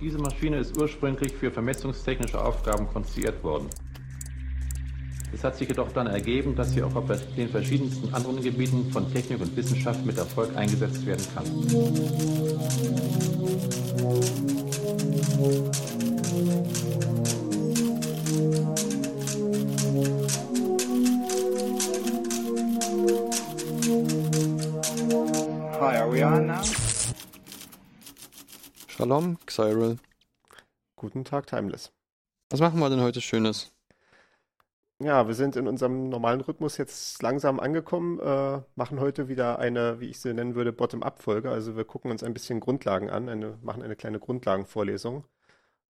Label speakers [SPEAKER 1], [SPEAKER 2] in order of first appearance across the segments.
[SPEAKER 1] Diese Maschine ist ursprünglich für vermessungstechnische Aufgaben konstruiert worden. Es hat sich jedoch dann ergeben, dass sie auch auf den verschiedensten anderen Gebieten von Technik und Wissenschaft mit Erfolg eingesetzt werden kann.
[SPEAKER 2] Hi,
[SPEAKER 3] Shalom, Xyril.
[SPEAKER 4] Guten Tag, Timeless.
[SPEAKER 3] Was machen wir denn heute Schönes?
[SPEAKER 4] Ja, wir sind in unserem normalen Rhythmus jetzt langsam angekommen, äh, machen heute wieder eine, wie ich sie nennen würde, Bottom-up-Folge. Also wir gucken uns ein bisschen Grundlagen an, eine, machen eine kleine Grundlagenvorlesung.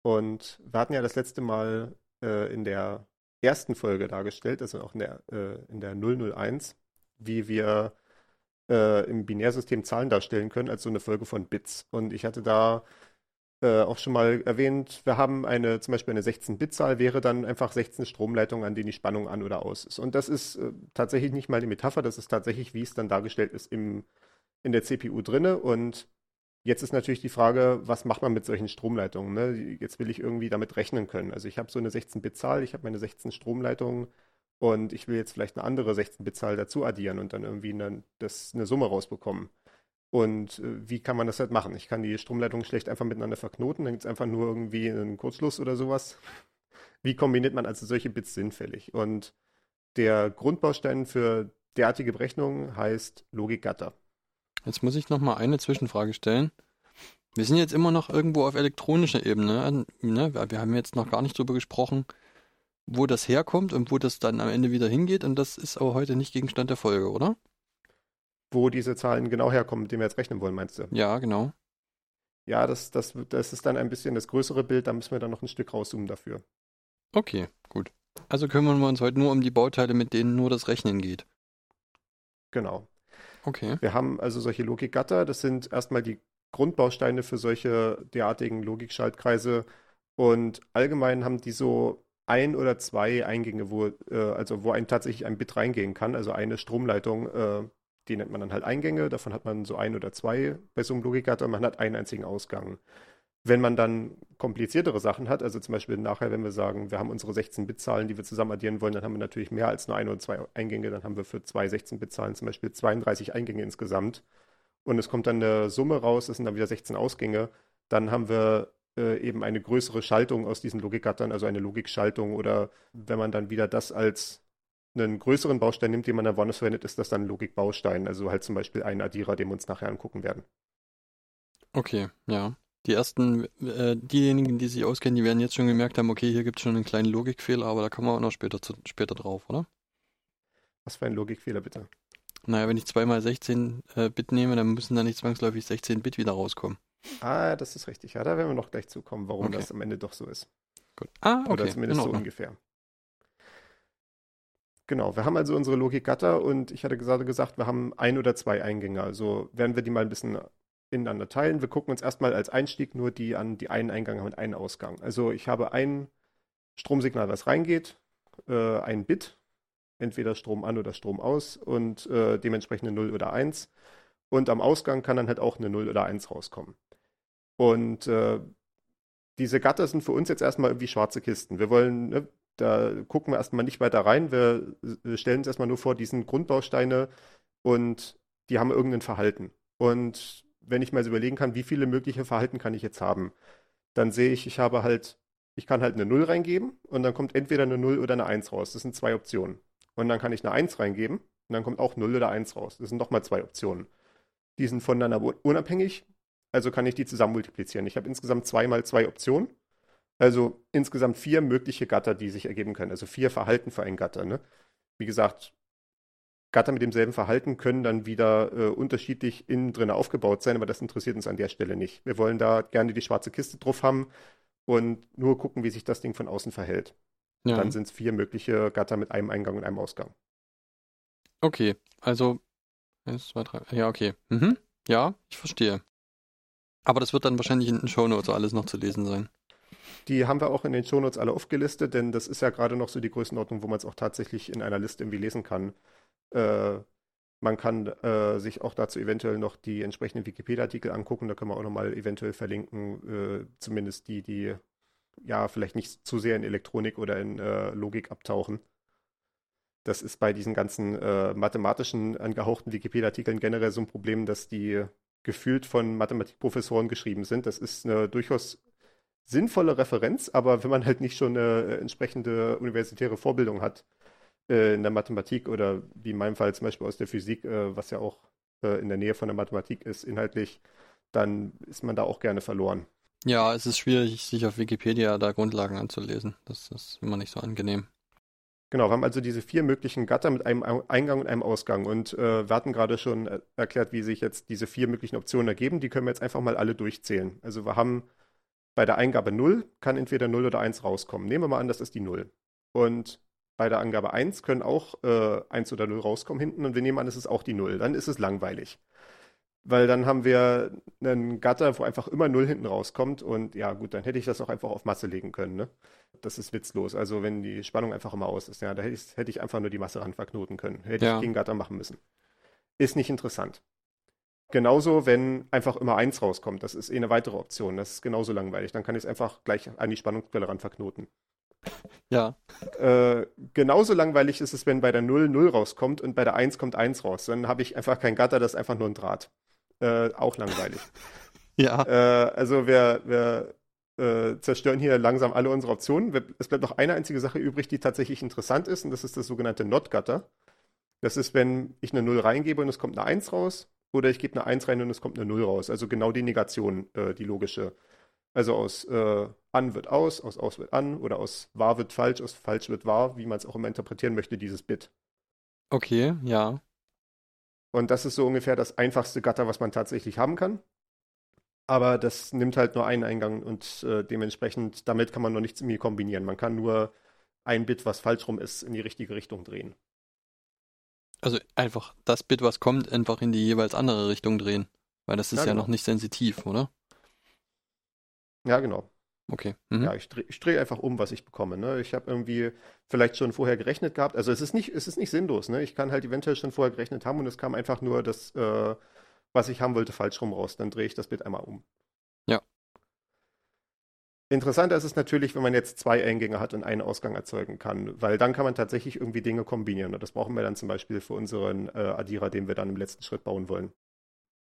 [SPEAKER 4] Und wir hatten ja das letzte Mal äh, in der ersten Folge dargestellt, also auch in der, äh, in der 001, wie wir äh, im Binärsystem Zahlen darstellen können, als so eine Folge von Bits. Und ich hatte da äh, auch schon mal erwähnt, wir haben eine, zum Beispiel eine 16-Bit-Zahl, wäre dann einfach 16 Stromleitungen, an denen die Spannung an oder aus ist. Und das ist äh, tatsächlich nicht mal eine Metapher, das ist tatsächlich, wie es dann dargestellt ist im, in der CPU drinne. Und jetzt ist natürlich die Frage, was macht man mit solchen Stromleitungen? Ne? Jetzt will ich irgendwie damit rechnen können. Also ich habe so eine 16-Bit-Zahl, ich habe meine 16 Stromleitungen und ich will jetzt vielleicht eine andere 16-Bit-Zahl dazu addieren und dann irgendwie eine, das, eine Summe rausbekommen. Und äh, wie kann man das halt machen? Ich kann die Stromleitungen schlecht einfach miteinander verknoten, dann gibt es einfach nur irgendwie einen Kurzschluss oder sowas. Wie kombiniert man also solche Bits sinnfällig? Und der Grundbaustein für derartige Berechnungen heißt Logikgatter.
[SPEAKER 3] Jetzt muss ich noch mal eine Zwischenfrage stellen. Wir sind jetzt immer noch irgendwo auf elektronischer Ebene. Ne? Wir haben jetzt noch gar nicht drüber gesprochen, wo das herkommt und wo das dann am Ende wieder hingeht. Und das ist aber heute nicht Gegenstand der Folge, oder?
[SPEAKER 4] Wo diese Zahlen genau herkommen, mit denen wir jetzt rechnen wollen, meinst du?
[SPEAKER 3] Ja, genau.
[SPEAKER 4] Ja, das, das, das ist dann ein bisschen das größere Bild, da müssen wir dann noch ein Stück rauszoomen dafür.
[SPEAKER 3] Okay, gut. Also kümmern wir uns heute nur um die Bauteile, mit denen nur das Rechnen geht.
[SPEAKER 4] Genau.
[SPEAKER 3] Okay.
[SPEAKER 4] Wir haben also solche Logikgatter, das sind erstmal die Grundbausteine für solche derartigen Logikschaltkreise und allgemein haben die so ein oder zwei Eingänge, wo, äh, also wo ein tatsächlich ein Bit reingehen kann, also eine Stromleitung äh, die nennt man dann halt Eingänge, davon hat man so ein oder zwei bei so einem Logikgatter und man hat einen einzigen Ausgang. Wenn man dann kompliziertere Sachen hat, also zum Beispiel nachher, wenn wir sagen, wir haben unsere 16-Bit-Zahlen, die wir zusammen addieren wollen, dann haben wir natürlich mehr als nur ein oder zwei Eingänge, dann haben wir für zwei 16-Bit-Zahlen zum Beispiel 32 Eingänge insgesamt. Und es kommt dann eine Summe raus, das sind dann wieder 16 Ausgänge. Dann haben wir äh, eben eine größere Schaltung aus diesen Logikgattern, also eine Logikschaltung oder wenn man dann wieder das als einen größeren Baustein nimmt, den man da woanders verwendet, ist das dann ein Logikbaustein. Also halt zum Beispiel ein Addierer, den wir uns nachher angucken werden.
[SPEAKER 3] Okay, ja. Die ersten, äh, diejenigen, die sich auskennen, die werden jetzt schon gemerkt haben, okay, hier gibt es schon einen kleinen Logikfehler, aber da kommen wir auch noch später, zu, später drauf, oder?
[SPEAKER 4] Was für ein Logikfehler bitte?
[SPEAKER 3] Naja, wenn ich zweimal 16 äh, Bit nehme, dann müssen da nicht zwangsläufig 16 Bit wieder rauskommen.
[SPEAKER 4] Ah, das ist richtig. Ja, da werden wir noch gleich zukommen, warum
[SPEAKER 3] Okay.
[SPEAKER 4] das am Ende doch so ist.
[SPEAKER 3] Gut. Ah, okay.
[SPEAKER 4] Oder zumindest
[SPEAKER 3] in
[SPEAKER 4] so ungefähr. Genau, wir haben also unsere Logikgatter und ich hatte gerade gesagt, wir haben ein oder zwei Eingänge. Also werden wir die mal ein bisschen ineinander teilen. Wir gucken uns erstmal als Einstieg nur die an, die einen Eingang haben und einen Ausgang. Also ich habe ein Stromsignal, was reingeht, äh, ein Bit, entweder Strom an oder Strom aus und äh, dementsprechend eine 0 oder 1. Und am Ausgang kann dann halt auch eine 0 oder 1 rauskommen. Und äh, diese Gatter sind für uns jetzt erstmal irgendwie schwarze Kisten. Wir wollen, ne, da gucken wir erstmal nicht weiter rein. Wir stellen uns erstmal nur vor, diesen Grundbausteine und die haben irgendein Verhalten. Und wenn ich mal so überlegen kann, wie viele mögliche Verhalten kann ich jetzt haben, dann sehe ich, ich habe halt, ich kann halt eine 0 reingeben und dann kommt entweder eine 0 oder eine 1 raus. Das sind zwei Optionen. Und dann kann ich eine 1 reingeben und dann kommt auch 0 oder 1 raus. Das sind nochmal zwei Optionen. Die sind voneinander unabhängig, also kann ich die zusammen multiplizieren. Ich habe insgesamt zwei mal zwei Optionen. Also insgesamt vier mögliche Gatter, die sich ergeben können. Also vier Verhalten für ein Gatter. Ne? Wie gesagt, Gatter mit demselben Verhalten können dann wieder äh, unterschiedlich innen drin aufgebaut sein, aber das interessiert uns an der Stelle nicht. Wir wollen da gerne die schwarze Kiste drauf haben und nur gucken, wie sich das Ding von außen verhält.
[SPEAKER 3] Ja.
[SPEAKER 4] Dann sind es vier mögliche Gatter mit einem Eingang und einem Ausgang.
[SPEAKER 3] Okay, also eins, zwei, drei. Ja, okay. Mhm. Ja, ich verstehe. Aber das wird dann wahrscheinlich in den Shownotes alles noch zu lesen sein.
[SPEAKER 4] Die haben wir auch in den Shownotes alle aufgelistet, denn das ist ja gerade noch so die Größenordnung, wo man es auch tatsächlich in einer Liste irgendwie lesen kann. Äh, Man kann äh, sich auch dazu eventuell noch die entsprechenden Wikipedia-Artikel angucken. Da können wir auch nochmal eventuell verlinken, äh, zumindest die, die ja vielleicht nicht zu sehr in Elektronik oder in äh, Logik abtauchen. Das ist bei diesen ganzen äh, mathematischen angehauchten Wikipedia-Artikeln generell so ein Problem, dass die gefühlt von Mathematikprofessoren geschrieben sind. Das ist eine durchaus sinnvolle Referenz, aber wenn man halt nicht schon eine entsprechende universitäre Vorbildung hat äh, in der Mathematik oder wie in meinem Fall zum Beispiel aus der Physik, äh, was ja auch äh, in der Nähe von der Mathematik ist, inhaltlich, dann ist man da auch gerne verloren.
[SPEAKER 3] Ja, es ist schwierig, sich auf Wikipedia da Grundlagen anzulesen. Das ist immer nicht so angenehm.
[SPEAKER 4] Genau, wir haben also diese vier möglichen Gatter mit einem Eingang und einem Ausgang. Und äh, wir hatten gerade schon äh, erklärt, wie sich jetzt diese vier möglichen Optionen ergeben. Die können wir jetzt einfach mal alle durchzählen. Also wir haben bei der Eingabe 0 kann entweder 0 oder 1 rauskommen. Nehmen wir mal an, das ist die 0. Und bei der Angabe 1 können auch äh, 1 oder 0 rauskommen hinten. Und wir nehmen an, es ist auch die 0. Dann ist es langweilig. Weil dann haben wir einen Gatter, wo einfach immer 0 hinten rauskommt. Und ja, gut, dann hätte ich das auch einfach auf Masse legen können. Ne? Das ist witzlos. Also wenn die Spannung einfach immer aus ist, ja, da hätte ich, hätte ich einfach nur die Masse ran verknoten können. Hätte ja. ich gegen Gatter machen müssen. Ist nicht interessant. Genauso, wenn einfach immer 1 rauskommt. Das ist eh eine weitere Option. Das ist genauso langweilig. Dann kann ich es einfach gleich an die Spannungsquelle ran verknoten.
[SPEAKER 3] Ja.
[SPEAKER 4] Äh, genauso langweilig ist es, wenn bei der 0 0 rauskommt und bei der 1 kommt 1 raus. Dann habe ich einfach kein Gatter, das ist einfach nur ein Draht. Äh, auch langweilig.
[SPEAKER 3] ja.
[SPEAKER 4] Äh, also wir, wir äh, zerstören hier langsam alle unsere Optionen. Es bleibt noch eine einzige Sache übrig, die tatsächlich interessant ist, und das ist das sogenannte Not-Gatter. Das ist, wenn ich eine 0 reingebe und es kommt eine 1 raus, oder ich gebe eine 1 rein und es kommt eine 0 raus. Also genau die Negation, äh, die logische. Also aus äh, an wird aus, aus aus wird an, oder aus wahr wird falsch, aus falsch wird wahr, wie man es auch immer interpretieren möchte, dieses Bit.
[SPEAKER 3] Okay, ja.
[SPEAKER 4] Und das ist so ungefähr das einfachste Gatter, was man tatsächlich haben kann. Aber das nimmt halt nur einen Eingang und äh, dementsprechend, damit kann man noch nichts irgendwie kombinieren. Man kann nur ein Bit, was falsch rum ist, in die richtige Richtung drehen.
[SPEAKER 3] Also einfach das Bit, was kommt, einfach in die jeweils andere Richtung drehen. Weil das ist ja, ja genau. noch nicht sensitiv, oder?
[SPEAKER 4] Ja, genau.
[SPEAKER 3] Okay.
[SPEAKER 4] Mhm. Ja, ich drehe dreh einfach um, was ich bekomme. Ne? Ich habe irgendwie vielleicht schon vorher gerechnet gehabt. Also es ist nicht, es ist nicht sinnlos. Ne? Ich kann halt eventuell schon vorher gerechnet haben und es kam einfach nur das, äh, was ich haben wollte, falsch rum raus. Dann drehe ich das Bit einmal um.
[SPEAKER 3] Ja.
[SPEAKER 4] Interessanter ist es natürlich, wenn man jetzt zwei Eingänge hat und einen Ausgang erzeugen kann, weil dann kann man tatsächlich irgendwie Dinge kombinieren. Und das brauchen wir dann zum Beispiel für unseren äh, Addierer, den wir dann im letzten Schritt bauen wollen.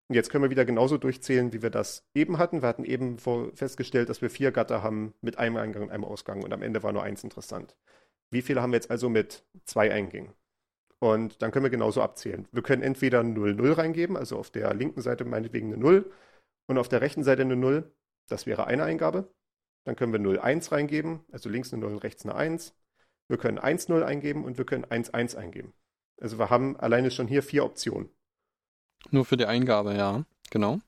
[SPEAKER 4] Und jetzt können wir wieder genauso durchzählen, wie wir das eben hatten. Wir hatten eben festgestellt, dass wir vier Gatter haben mit einem Eingang und einem Ausgang und am Ende war nur eins interessant. Wie viele haben wir jetzt also mit zwei Eingängen? Und dann können wir genauso abzählen. Wir können entweder 0, 0 reingeben, also auf der linken Seite meinetwegen eine 0 und auf der rechten Seite eine 0. Das wäre eine Eingabe. Dann können wir 0, 1 reingeben, also links eine 0 und rechts eine 1. Wir können 1, 0 eingeben und wir können 1, 1 eingeben. Also wir haben alleine schon hier vier Optionen.
[SPEAKER 3] Nur für die Eingabe, ja, genau.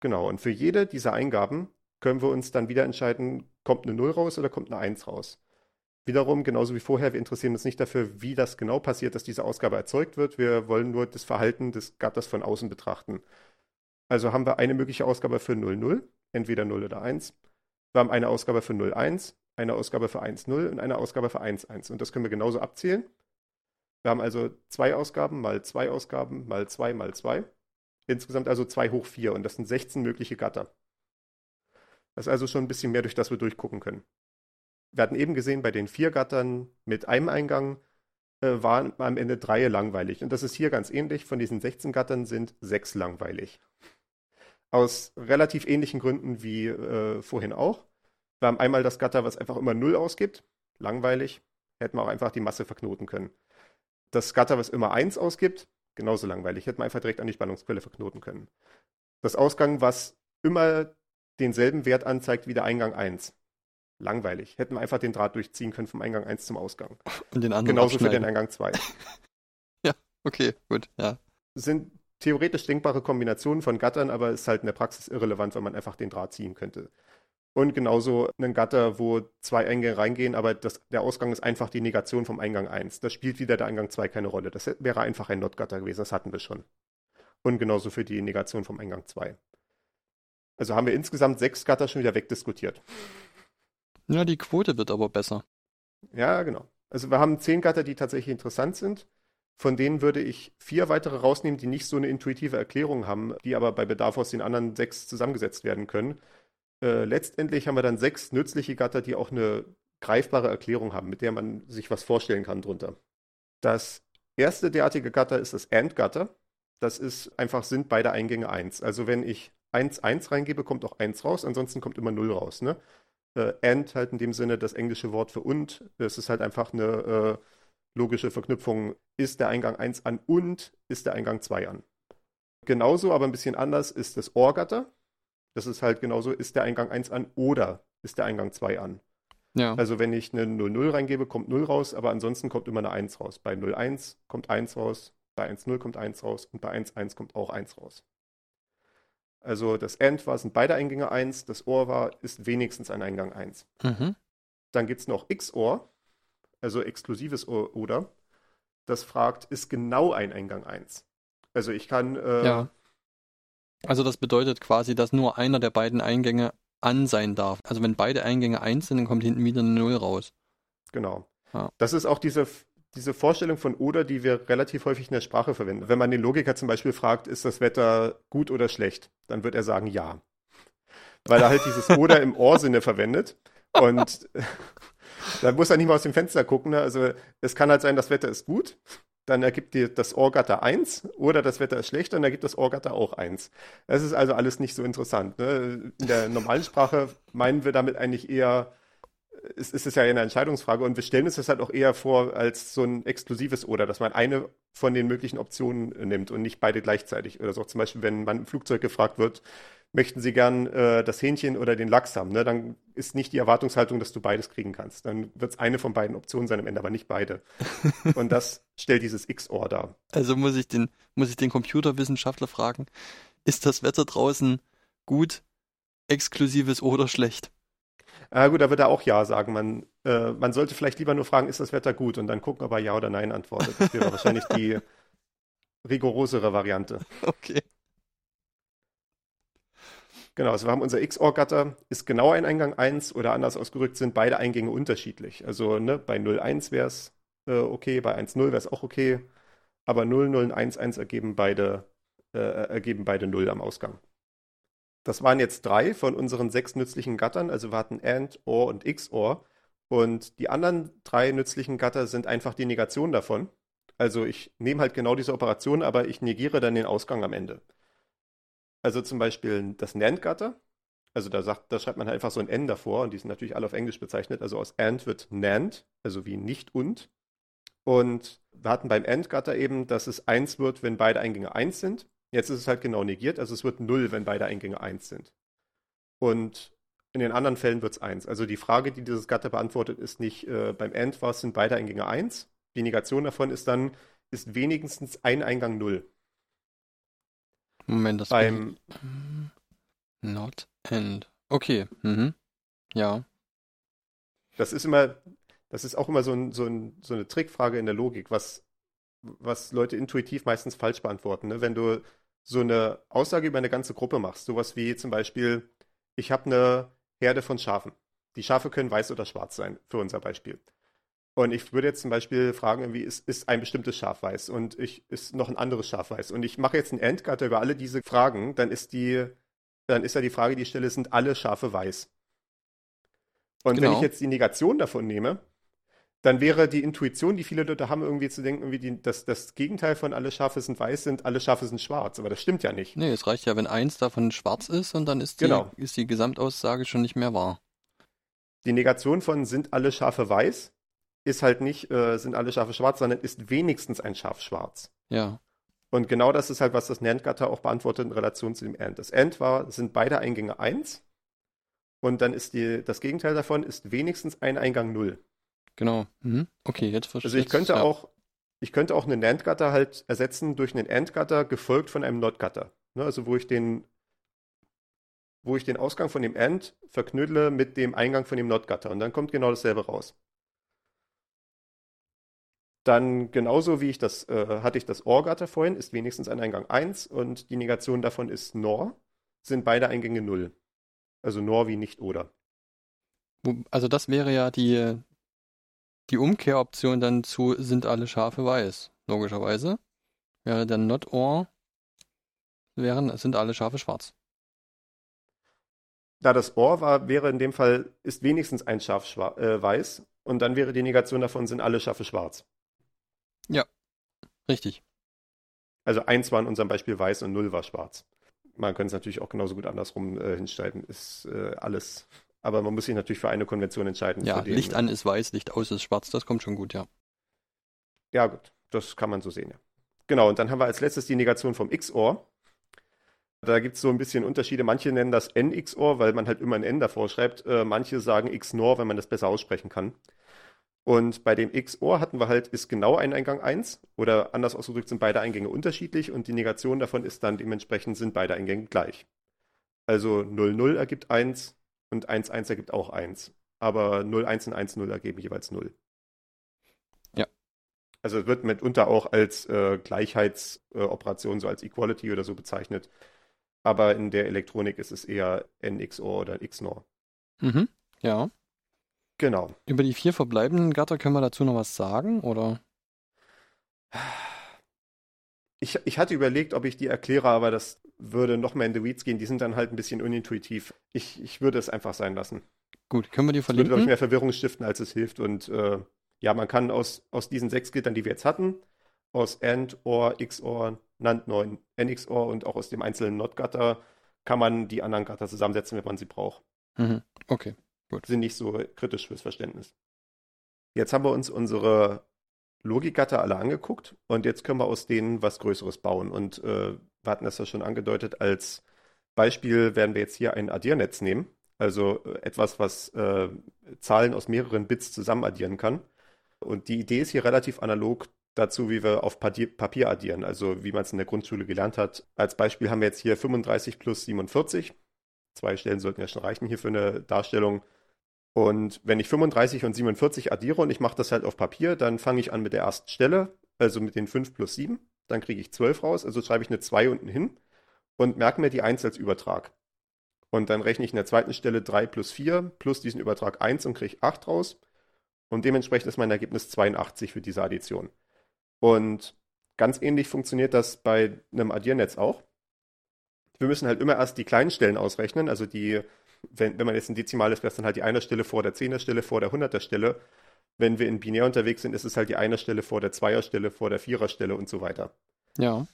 [SPEAKER 4] Genau, und für jede dieser Eingaben können wir uns dann wieder entscheiden, kommt eine 0 raus oder kommt eine 1 raus. Wiederum, genauso wie vorher, wir interessieren uns nicht dafür, wie das genau passiert, dass diese Ausgabe erzeugt wird. Wir wollen nur das Verhalten des Gatters von außen betrachten. Also haben wir eine mögliche Ausgabe für 0, 0, entweder 0 oder 1. Wir haben eine Ausgabe für 0, 1, eine Ausgabe für 1, 0 und eine Ausgabe für 1, 1. Und das können wir genauso abzählen. Wir haben also zwei Ausgaben mal zwei Ausgaben mal zwei mal zwei. Insgesamt also 2 hoch 4 und das sind 16 mögliche Gatter. Das ist also schon ein bisschen mehr, durch das wir durchgucken können. Wir hatten eben gesehen, bei den vier Gattern mit einem Eingang äh, waren am Ende drei langweilig. Und das ist hier ganz ähnlich. Von diesen 16 Gattern sind sechs langweilig. Aus relativ ähnlichen Gründen wie äh, vorhin auch. Wir haben einmal das Gatter, was einfach immer 0 ausgibt. Langweilig. Hätten wir auch einfach die Masse verknoten können das Scatter, was immer 1 ausgibt, genauso langweilig. Hätte man einfach direkt an die Spannungsquelle verknoten können. Das Ausgang, was immer denselben Wert anzeigt wie der Eingang 1. Langweilig. Hätten wir einfach den Draht durchziehen können vom Eingang 1 zum Ausgang.
[SPEAKER 3] Und den anderen
[SPEAKER 4] Genauso für den Eingang 2.
[SPEAKER 3] ja, okay, gut, ja.
[SPEAKER 4] Sind theoretisch denkbare Kombinationen von Gattern, aber ist halt in der Praxis irrelevant, weil man einfach den Draht ziehen könnte. Und genauso einen Gatter, wo zwei Eingänge reingehen, aber das, der Ausgang ist einfach die Negation vom Eingang 1. Das spielt wieder der Eingang 2 keine Rolle. Das wäre einfach ein Not-Gatter gewesen, das hatten wir schon. Und genauso für die Negation vom Eingang 2. Also haben wir insgesamt sechs Gatter schon wieder wegdiskutiert.
[SPEAKER 3] Ja, die Quote wird aber besser.
[SPEAKER 4] Ja, genau. Also wir haben zehn Gatter, die tatsächlich interessant sind. Von denen würde ich vier weitere rausnehmen, die nicht so eine intuitive Erklärung haben, die aber bei Bedarf aus den anderen sechs zusammengesetzt werden können. Äh, letztendlich haben wir dann sechs nützliche Gatter, die auch eine greifbare Erklärung haben, mit der man sich was vorstellen kann drunter. Das erste derartige Gatter ist das AND-Gatter. Das ist einfach, sind beide Eingänge 1. Also wenn ich 1, 1 reingebe, kommt auch 1 raus, ansonsten kommt immer 0 raus. Ne? Äh, AND halt in dem Sinne das englische Wort für und. Das ist halt einfach eine äh, logische Verknüpfung. Ist der Eingang 1 an und ist der Eingang 2 an. Genauso, aber ein bisschen anders, ist das OR-Gatter. Das ist halt genauso, ist der Eingang 1 an oder ist der Eingang 2 an. Ja. Also wenn ich eine 00 reingebe, kommt 0 raus, aber ansonsten kommt immer eine 1 raus. Bei 01 kommt 1 raus, bei 1.0 kommt 1 raus und bei 1.1 kommt auch 1 raus. Also das AND war, sind beide Eingänge 1, das OR war, ist wenigstens ein Eingang 1. Mhm. Dann gibt es noch XOR, also exklusives oder. Das fragt, ist genau ein Eingang 1. Also ich kann. Äh,
[SPEAKER 3] ja. Also das bedeutet quasi, dass nur einer der beiden Eingänge an sein darf. Also wenn beide Eingänge 1 sind, dann kommt hinten wieder eine 0 raus.
[SPEAKER 4] Genau. Ja. Das ist auch diese, diese Vorstellung von oder, die wir relativ häufig in der Sprache verwenden. Wenn man den Logiker zum Beispiel fragt, ist das Wetter gut oder schlecht, dann wird er sagen ja. Weil er halt dieses oder im Ohrsinne verwendet. Und da muss er nicht mal aus dem Fenster gucken. Ne? Also es kann halt sein, das Wetter ist gut dann ergibt dir das Ohrgatter 1 oder das Wetter ist schlecht, dann ergibt das Ohrgatter auch 1. Das ist also alles nicht so interessant. Ne? In der normalen Sprache meinen wir damit eigentlich eher, es ist es ja eine Entscheidungsfrage und wir stellen uns das halt auch eher vor als so ein exklusives Oder, dass man eine von den möglichen Optionen nimmt und nicht beide gleichzeitig. Oder so zum Beispiel, wenn man im Flugzeug gefragt wird, möchten Sie gern äh, das Hähnchen oder den Lachs haben, ne? dann ist nicht die Erwartungshaltung, dass du beides kriegen kannst. Dann wird es eine von beiden Optionen sein am Ende, aber nicht beide. Und das stellt dieses XOR dar.
[SPEAKER 3] Also muss ich den, muss ich den Computerwissenschaftler fragen, ist das Wetter draußen gut, exklusives oder schlecht?
[SPEAKER 4] Ah, gut, da wird er auch Ja sagen. Man, äh, man sollte vielleicht lieber nur fragen, ist das Wetter gut? Und dann gucken, ob er Ja oder Nein antwortet. Das wäre wahrscheinlich die rigorosere Variante.
[SPEAKER 3] Okay.
[SPEAKER 4] Genau, also wir haben unser XOR-Gatter, ist genau ein Eingang 1 oder anders ausgedrückt sind beide Eingänge unterschiedlich. Also ne, bei 0,1 wäre es äh, okay, bei 1,0 wäre es auch okay, aber 0, 0 und 1, 1 ergeben beide, äh, ergeben beide 0 am Ausgang. Das waren jetzt drei von unseren sechs nützlichen Gattern, also wir hatten AND, OR und XOR. Und die anderen drei nützlichen Gatter sind einfach die Negation davon. Also ich nehme halt genau diese Operation, aber ich negiere dann den Ausgang am Ende. Also zum Beispiel das NAND-Gatter. Also da, sagt, da schreibt man halt einfach so ein N davor und die sind natürlich alle auf Englisch bezeichnet. Also aus AND wird NAND, also wie nicht und. Und wir hatten beim AND-Gatter eben, dass es 1 wird, wenn beide Eingänge 1 sind. Jetzt ist es halt genau negiert, also es wird 0, wenn beide Eingänge 1 sind. Und in den anderen Fällen wird es 1. Also die Frage, die dieses Gatter beantwortet, ist nicht, äh, beim AND war es, sind beide Eingänge 1. Die Negation davon ist dann, ist wenigstens ein Eingang 0.
[SPEAKER 3] Moment, das
[SPEAKER 4] beim
[SPEAKER 3] Not end. Okay, mhm. Ja.
[SPEAKER 4] Das ist immer, das ist auch immer so, ein, so, ein, so eine Trickfrage in der Logik, was, was Leute intuitiv meistens falsch beantworten. Ne? Wenn du so eine Aussage über eine ganze Gruppe machst, sowas wie zum Beispiel, ich habe eine Herde von Schafen. Die Schafe können weiß oder schwarz sein, für unser Beispiel. Und ich würde jetzt zum Beispiel fragen, irgendwie, ist, ist ein bestimmtes Schaf weiß und ich, ist noch ein anderes Schaf weiß. Und ich mache jetzt einen Endgatter über alle diese Fragen, dann ist die, dann ist ja die Frage, die ich stelle, sind alle Schafe weiß? Und genau. wenn ich jetzt die Negation davon nehme, dann wäre die Intuition, die viele Leute haben, irgendwie zu denken, irgendwie die, dass das Gegenteil von alle Schafe sind weiß sind, alle Schafe sind schwarz. Aber das stimmt ja nicht.
[SPEAKER 3] Nee, es reicht ja, wenn eins davon schwarz ist und dann ist die, genau. ist die Gesamtaussage schon nicht mehr wahr.
[SPEAKER 4] Die Negation von sind alle Schafe weiß ist halt nicht, äh, sind alle Schafe schwarz, sondern ist wenigstens ein Schaf schwarz.
[SPEAKER 3] Ja.
[SPEAKER 4] Und genau das ist halt, was das NAND-Gatter auch beantwortet in Relation zu dem AND. Das AND war, sind beide Eingänge 1 und dann ist die, das Gegenteil davon ist wenigstens ein Eingang 0.
[SPEAKER 3] Genau. Mhm. Okay, jetzt verstehe
[SPEAKER 4] ich. Also ich könnte ja. auch, ich könnte auch einen NAND-Gatter halt ersetzen durch einen AND-Gatter gefolgt von einem NOT-Gatter. Ne, also wo ich den wo ich den Ausgang von dem AND verknüdle mit dem Eingang von dem NOT-Gatter und dann kommt genau dasselbe raus. Dann genauso wie ich das, äh, hatte ich das OR-Gatter vorhin, ist wenigstens ein Eingang 1 und die Negation davon ist NOR, sind beide Eingänge 0. Also NOR wie nicht oder.
[SPEAKER 3] Also das wäre ja die, die Umkehroption dann zu sind alle Schafe weiß. logischerweise. Wäre der Not OR, wären, sind alle Schafe schwarz.
[SPEAKER 4] Da das OR war, wäre in dem Fall, ist wenigstens ein Schaf äh, weiß und dann wäre die Negation davon, sind alle Schafe schwarz.
[SPEAKER 3] Richtig.
[SPEAKER 4] Also eins war in unserem Beispiel weiß und null war schwarz. Man könnte es natürlich auch genauso gut andersrum äh, hinschreiben, ist äh, alles. Aber man muss sich natürlich für eine Konvention entscheiden.
[SPEAKER 3] Ja,
[SPEAKER 4] den-
[SPEAKER 3] Licht an ist weiß, Licht aus ist schwarz, das kommt schon gut, ja.
[SPEAKER 4] Ja, gut, das kann man so sehen, ja. Genau, und dann haben wir als letztes die Negation vom XOR. Da gibt es so ein bisschen Unterschiede. Manche nennen das NXOR, weil man halt immer ein N davor schreibt. Äh, manche sagen XNOR, weil man das besser aussprechen kann. Und bei dem XOR hatten wir halt, ist genau ein Eingang 1 oder anders ausgedrückt sind beide Eingänge unterschiedlich und die Negation davon ist dann dementsprechend sind beide Eingänge gleich. Also 00 ergibt 1 und 11 ergibt auch 1. Aber 01 und 10 ergeben jeweils 0.
[SPEAKER 3] Ja.
[SPEAKER 4] Also es wird mitunter auch als äh, Gleichheitsoperation, so als Equality oder so bezeichnet. Aber in der Elektronik ist es eher NXOR oder XNOR.
[SPEAKER 3] Mhm. Ja.
[SPEAKER 4] Genau.
[SPEAKER 3] Über die vier verbleibenden Gatter können wir dazu noch was sagen, oder?
[SPEAKER 4] Ich, ich hatte überlegt, ob ich die erkläre, aber das würde noch mehr in the Weeds gehen. Die sind dann halt ein bisschen unintuitiv. Ich, ich würde es einfach sein lassen.
[SPEAKER 3] Gut, können wir die
[SPEAKER 4] Es würde, glaube ich,
[SPEAKER 3] verlinken?
[SPEAKER 4] mehr Verwirrung stiften, als es hilft. Und äh, ja, man kann aus, aus diesen sechs Gittern, die wir jetzt hatten, aus AND, OR, XOR, NAND 9, NXOR und auch aus dem einzelnen NOT-Gatter, kann man die anderen Gatter zusammensetzen, wenn man sie braucht.
[SPEAKER 3] Mhm. Okay.
[SPEAKER 4] Sind nicht so kritisch fürs Verständnis. Jetzt haben wir uns unsere Logikgatter alle angeguckt und jetzt können wir aus denen was Größeres bauen. Und äh, wir hatten das ja schon angedeutet, als Beispiel werden wir jetzt hier ein Addiernetz nehmen. Also äh, etwas, was äh, Zahlen aus mehreren Bits zusammen addieren kann. Und die Idee ist hier relativ analog dazu, wie wir auf Papier addieren, also wie man es in der Grundschule gelernt hat. Als Beispiel haben wir jetzt hier 35 plus 47. Zwei Stellen sollten ja schon reichen hier für eine Darstellung. Und wenn ich 35 und 47 addiere und ich mache das halt auf Papier, dann fange ich an mit der ersten Stelle, also mit den 5 plus 7. Dann kriege ich 12 raus, also schreibe ich eine 2 unten hin und merke mir die 1 als Übertrag. Und dann rechne ich in der zweiten Stelle 3 plus 4 plus diesen Übertrag 1 und kriege 8 raus. Und dementsprechend ist mein Ergebnis 82 für diese Addition. Und ganz ähnlich funktioniert das bei einem Addiernetz auch. Wir müssen halt immer erst die kleinen Stellen ausrechnen, also die, wenn, wenn man jetzt ein Dezimal ist, wäre es dann halt die Einer-Stelle vor der Zehner-Stelle, vor der Hunderter-Stelle. Wenn wir in Binär unterwegs sind, ist es halt die Einer-Stelle vor der Zweier-Stelle, vor der Vierer-Stelle und so weiter.
[SPEAKER 3] Ja.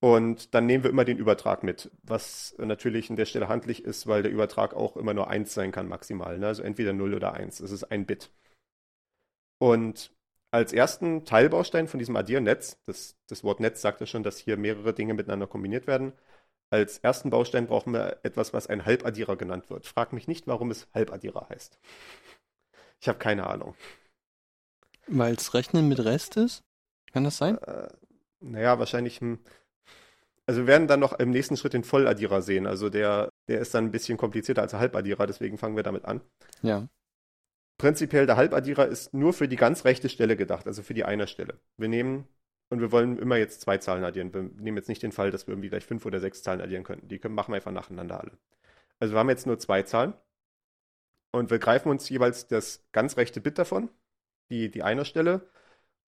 [SPEAKER 4] Und dann nehmen wir immer den Übertrag mit, was natürlich an der Stelle handlich ist, weil der Übertrag auch immer nur 1 sein kann maximal. Ne? Also entweder 0 oder 1. Das ist ein Bit. Und als ersten Teilbaustein von diesem Addiernetz, das, das Wort Netz sagt ja schon, dass hier mehrere Dinge miteinander kombiniert werden. Als ersten Baustein brauchen wir etwas, was ein Halbaddierer genannt wird. Frag mich nicht, warum es Halbaddierer heißt. Ich habe keine Ahnung.
[SPEAKER 3] Weil es Rechnen mit Rest ist? Kann das sein?
[SPEAKER 4] Äh, naja, wahrscheinlich. Also wir werden dann noch im nächsten Schritt den Volladdierer sehen. Also der, der ist dann ein bisschen komplizierter als der Halbaddierer, deswegen fangen wir damit an.
[SPEAKER 3] Ja.
[SPEAKER 4] Prinzipiell, der Halbaddierer ist nur für die ganz rechte Stelle gedacht, also für die Einer-Stelle. Wir nehmen, und wir wollen immer jetzt zwei Zahlen addieren. Wir nehmen jetzt nicht den Fall, dass wir irgendwie gleich fünf oder sechs Zahlen addieren könnten. Die können, machen wir einfach nacheinander alle. Also wir haben jetzt nur zwei Zahlen. Und wir greifen uns jeweils das ganz rechte Bit davon, die, die Einer-Stelle,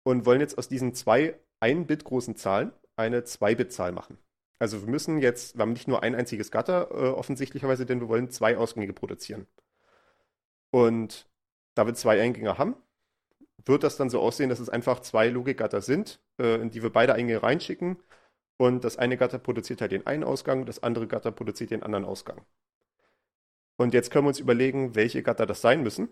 [SPEAKER 4] und wollen jetzt aus diesen zwei ein Bit großen Zahlen eine 2-Bit-Zahl machen. Also wir müssen jetzt, wir haben nicht nur ein einziges Gatter, äh, offensichtlicherweise, denn wir wollen zwei Ausgänge produzieren. Und da wir zwei Eingänge haben, wird das dann so aussehen, dass es einfach zwei Logikgatter sind, äh, in die wir beide Eingänge reinschicken. Und das eine Gatter produziert halt den einen Ausgang, das andere Gatter produziert den anderen Ausgang. Und jetzt können wir uns überlegen, welche Gatter das sein müssen.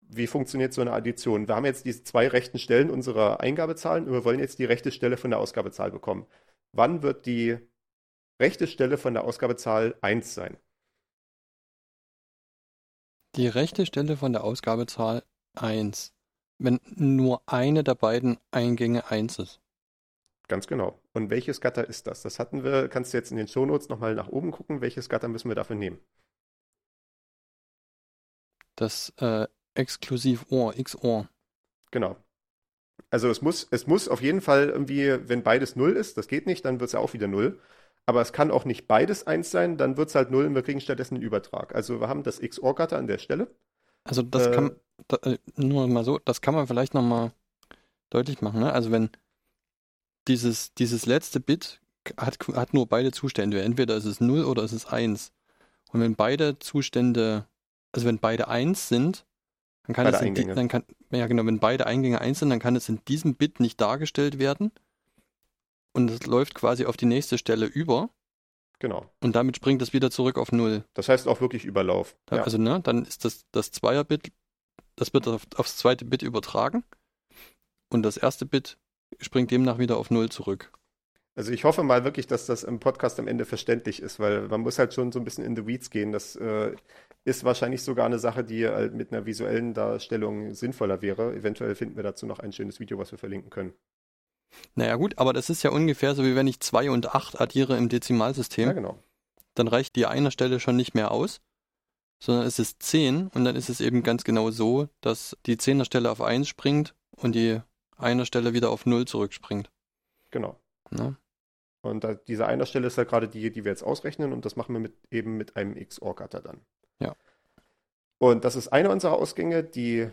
[SPEAKER 4] Wie funktioniert so eine Addition? Wir haben jetzt diese zwei rechten Stellen unserer Eingabezahlen und wir wollen jetzt die rechte Stelle von der Ausgabezahl bekommen. Wann wird die rechte Stelle von der Ausgabezahl 1 sein?
[SPEAKER 3] Die rechte Stelle von der Ausgabezahl 1. Wenn nur eine der beiden Eingänge 1 ist.
[SPEAKER 4] Ganz genau. Und welches Gatter ist das? Das hatten wir, kannst du jetzt in den Shownotes nochmal nach oben gucken, welches Gatter müssen wir dafür nehmen?
[SPEAKER 3] Das äh, Exklusiv-Ohr, X-Ohr.
[SPEAKER 4] Genau. Also es muss, es muss auf jeden Fall irgendwie, wenn beides 0 ist, das geht nicht, dann wird es ja auch wieder 0. Aber es kann auch nicht beides 1 sein, dann wird es halt 0 und wir kriegen stattdessen einen Übertrag. Also wir haben das XOR-Gatter an der Stelle.
[SPEAKER 3] Also das
[SPEAKER 4] Äh,
[SPEAKER 3] kann, da, äh, nur mal so, das kann man vielleicht nochmal deutlich machen. Ne? Also wenn dieses, dieses letzte Bit hat, hat nur beide Zustände. Entweder ist es 0 oder ist es 1. Und wenn beide Zustände, also wenn beide 1 sind, dann kann
[SPEAKER 4] Beide
[SPEAKER 3] es in die,
[SPEAKER 4] Eingänge.
[SPEAKER 3] dann kann, ja genau, wenn beide Eingänge 1 sind, dann kann es in diesem Bit nicht dargestellt werden. Und es läuft quasi auf die nächste Stelle über.
[SPEAKER 4] Genau.
[SPEAKER 3] Und damit springt es wieder zurück auf 0.
[SPEAKER 4] Das heißt auch wirklich Überlauf. Ja.
[SPEAKER 3] Also, ne, dann ist das, das Zweier-Bit, das wird auf, aufs zweite Bit übertragen. Und das erste Bit springt demnach wieder auf 0 zurück.
[SPEAKER 4] Also ich hoffe mal wirklich, dass das im Podcast am Ende verständlich ist, weil man muss halt schon so ein bisschen in the weeds gehen. Das äh, ist wahrscheinlich sogar eine Sache, die halt mit einer visuellen Darstellung sinnvoller wäre. Eventuell finden wir dazu noch ein schönes Video, was wir verlinken können.
[SPEAKER 3] Naja, gut, aber das ist ja ungefähr so, wie wenn ich 2 und 8 addiere im Dezimalsystem.
[SPEAKER 4] Ja, genau.
[SPEAKER 3] Dann reicht die einer Stelle schon nicht mehr aus, sondern es ist 10 und dann ist es eben ganz genau so, dass die 10er Stelle auf 1 springt und die einer Stelle wieder auf 0 zurückspringt.
[SPEAKER 4] Genau.
[SPEAKER 3] Ne?
[SPEAKER 4] Und da, diese einer Stelle ist halt gerade die, die wir jetzt ausrechnen und das machen wir mit, eben mit einem XOR-Gatter dann.
[SPEAKER 3] Ja.
[SPEAKER 4] Und das ist eine unserer Ausgänge. Die,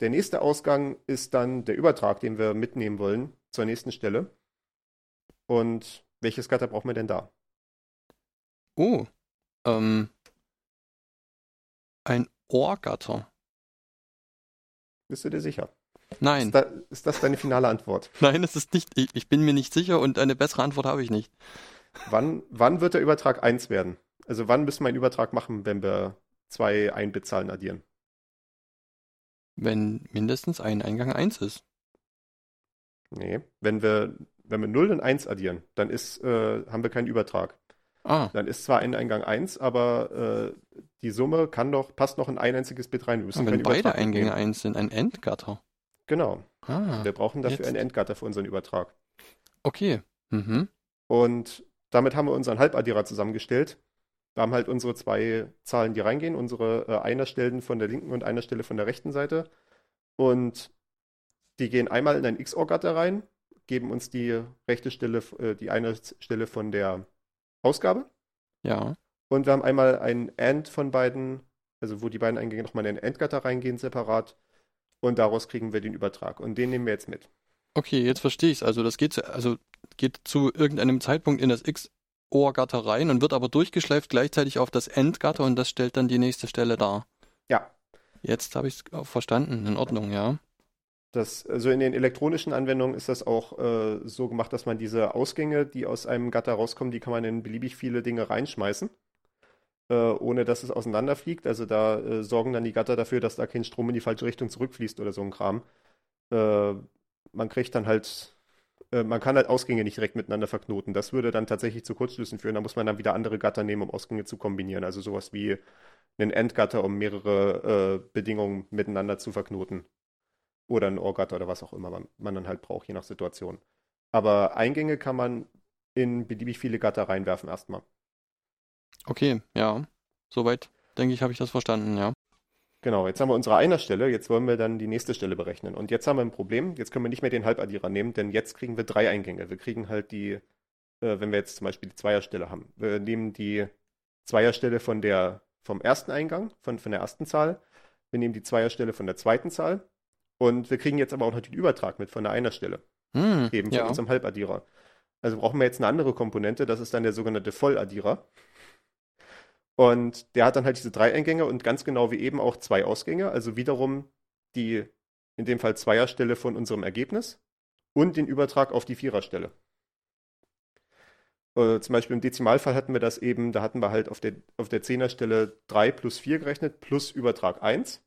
[SPEAKER 4] der nächste Ausgang ist dann der Übertrag, den wir mitnehmen wollen zur nächsten Stelle. Und welches Gatter brauchen wir denn da?
[SPEAKER 3] Oh, ähm, ein Ohrgatter.
[SPEAKER 4] Bist du dir sicher?
[SPEAKER 3] Nein,
[SPEAKER 4] Ist, da, ist das deine finale Antwort?
[SPEAKER 3] nein, es ist nicht. Ich, ich bin mir nicht sicher und eine bessere Antwort habe ich nicht.
[SPEAKER 4] Wann, wann wird der Übertrag 1 werden? Also wann müssen wir einen Übertrag machen, wenn wir zwei Ein-Bit-Zahlen addieren?
[SPEAKER 3] Wenn mindestens ein Eingang 1 ist.
[SPEAKER 4] Nee, wenn wir, wenn wir 0 und 1 addieren, dann ist, äh, haben wir keinen Übertrag.
[SPEAKER 3] Ah,
[SPEAKER 4] Dann ist zwar ein Eingang 1, aber äh, die Summe kann doch, passt noch in ein einziges Bit rein. Wir müssen
[SPEAKER 3] wenn beide
[SPEAKER 4] Übertrag
[SPEAKER 3] Eingänge
[SPEAKER 4] mitnehmen.
[SPEAKER 3] 1 sind, ein Endgatter.
[SPEAKER 4] Genau.
[SPEAKER 3] Ah,
[SPEAKER 4] Wir brauchen dafür
[SPEAKER 3] jetzt.
[SPEAKER 4] einen Endgatter für unseren Übertrag.
[SPEAKER 3] okay. Mhm.
[SPEAKER 4] Und damit haben wir unseren Halbaddierer zusammengestellt. Wir haben halt unsere zwei Zahlen, die reingehen, unsere äh, Einerstellen von der linken und Einerstelle von der rechten Seite. Und die gehen einmal in ein XOR-Gatter rein, geben uns die rechte Stelle, äh, die eine Stelle von der Ausgabe.
[SPEAKER 3] Ja.
[SPEAKER 4] Und wir haben einmal ein AND von beiden, also wo die beiden Eingänge nochmal in ein AND-Gatter reingehen, separat. Und daraus kriegen wir den Übertrag. Und den nehmen wir jetzt mit.
[SPEAKER 3] Okay, jetzt verstehe ich es. Also das geht zu, also geht zu irgendeinem Zeitpunkt in das XOR-Gatter rein und wird aber durchgeschleift gleichzeitig auf das Endgatter und das stellt dann die nächste Stelle dar.
[SPEAKER 4] Ja,
[SPEAKER 3] Jetzt habe ich es verstanden. In Ordnung, ja.
[SPEAKER 4] Das, also in den elektronischen Anwendungen ist das auch äh, so gemacht, dass man diese Ausgänge, die aus einem Gatter rauskommen, die kann man in beliebig viele Dinge reinschmeißen, äh, ohne dass es auseinanderfliegt. Also da äh, sorgen dann die Gatter dafür, dass da kein Strom in die falsche Richtung zurückfließt oder so ein Kram. Äh, man kriegt dann halt, äh, man kann halt Ausgänge nicht direkt miteinander verknoten. Das würde dann tatsächlich zu Kurzschlüssen führen. Da muss man dann wieder andere Gatter nehmen, um Ausgänge zu kombinieren. Also sowas wie einen Endgatter, um mehrere äh, Bedingungen miteinander zu verknoten. Oder ein OR-Gatter oder was auch immer man, man dann halt braucht, je nach Situation. Aber Eingänge kann man in beliebig viele Gatter reinwerfen erstmal.
[SPEAKER 3] Okay, ja. Soweit, denke ich, habe ich das verstanden, ja.
[SPEAKER 4] Genau, jetzt haben wir unsere Einerstelle, jetzt wollen wir dann die nächste Stelle berechnen. Und jetzt haben wir ein Problem, jetzt können wir nicht mehr den Halbaddierer nehmen, denn jetzt kriegen wir drei Eingänge. Wir kriegen halt die, äh, wenn wir jetzt zum Beispiel die Zweierstelle haben. Wir nehmen die Zweierstelle von der, vom ersten Eingang, von, von der ersten Zahl. Wir nehmen die Zweierstelle von der zweiten Zahl. Und wir kriegen jetzt aber auch noch den Übertrag mit von der Einerstelle.
[SPEAKER 3] Hm,
[SPEAKER 4] eben von
[SPEAKER 3] ja.
[SPEAKER 4] unserem Halbaddierer. Also brauchen wir jetzt eine andere Komponente, das ist dann der sogenannte Volladdierer. Und der hat dann halt diese drei Eingänge und ganz genau wie eben auch zwei Ausgänge, also wiederum die, in dem Fall Zweierstelle von unserem Ergebnis und den Übertrag auf die Viererstelle. Äh, zum Beispiel im Dezimalfall hatten wir das eben, da hatten wir halt auf der, auf der Zehnerstelle 3 plus 4 gerechnet, plus Übertrag 1